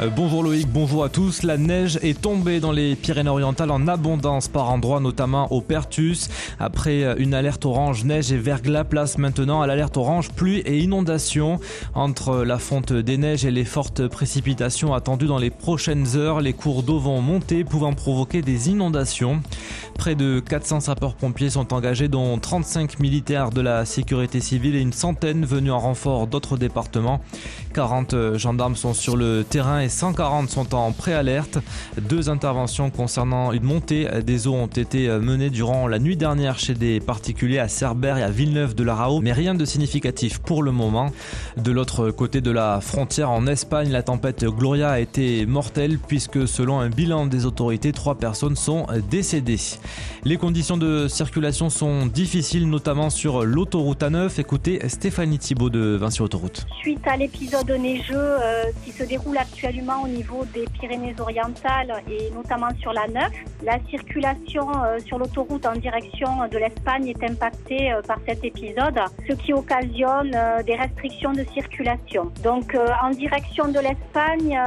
Euh, bonjour Loïc, bonjour à tous. La neige est tombée dans les Pyrénées-Orientales en abondance par endroits, notamment au Pertus. Après euh, une alerte orange neige et verglas, place maintenant à l'alerte orange pluie et inondation. Entre la fonte des neiges et les fortes précipitations attendues dans les prochaines heures, les cours d'eau vont monter, pouvant provoquer des inondations. Près de 400 sapeurs-pompiers sont engagés, dont 35 militaires de la sécurité civile et une centaine venus en renfort d'autres départements. 40 euh, gendarmes sont sur le terrain et 140 sont en préalerte. Deux interventions concernant une montée des eaux ont été menées durant la nuit dernière chez des particuliers à Cerbère et à Villeneuve de la Rao, mais rien de significatif pour le moment. De l'autre côté de la frontière en Espagne, la tempête Gloria a été mortelle puisque selon un bilan des autorités, trois personnes sont décédées. Les conditions de circulation sont difficiles, notamment sur l'autoroute A9. Écoutez Stéphanie Thibault de Vinci Autoroute. Suite à l'épisode neigeux euh, qui se déroule actuellement au niveau des Pyrénées-Orientales et notamment sur la 9. La circulation euh, sur l'autoroute en direction de l'Espagne est impactée euh, par cet épisode, ce qui occasionne euh, des restrictions de circulation. Donc en direction de l'Espagne,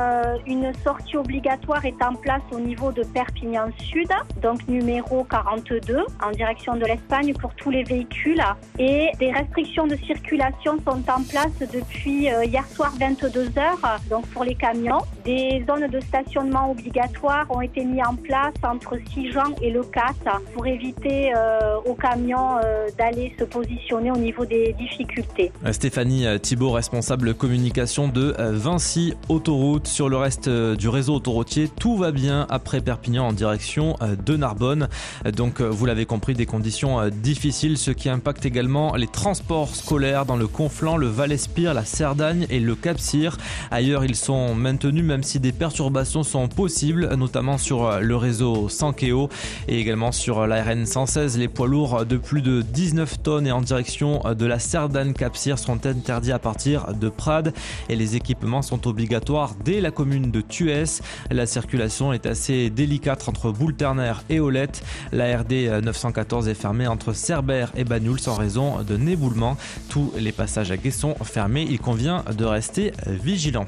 une sortie obligatoire est en place au niveau de Perpignan Sud, donc numéro 42, en direction de l'Espagne pour tous les véhicules. Et des restrictions de circulation sont en place depuis hier soir 22h, donc pour les camions des zones de stationnement obligatoires ont été mises en place entre Sijan et Le Cat pour éviter euh, aux camions euh, d'aller se positionner au niveau des difficultés. Stéphanie Thibault, responsable communication de Vinci Autoroute. Sur le reste du réseau autoroutier, tout va bien après Perpignan en direction de Narbonne. Donc vous l'avez compris, des conditions difficiles, ce qui impacte également les transports scolaires dans le Conflent, le Val-Espire, la Cerdagne et le Cap-Cyr. Ailleurs, ils sont même si des perturbations sont possibles, notamment sur euh, le réseau Sankeo et également sur euh, la RN 116. Les poids lourds de plus de 19 tonnes et en direction euh, de la Cerdane Capcir seront interdits à partir de Prades et les équipements sont obligatoires dès la commune de Tuès. La circulation est assez délicate entre Boulterner et Olette. La RD 914 est fermée entre Cerbère et Banyuls en raison de néboulement. Tous les passages à quai sont fermés. Il convient de rester vigilant.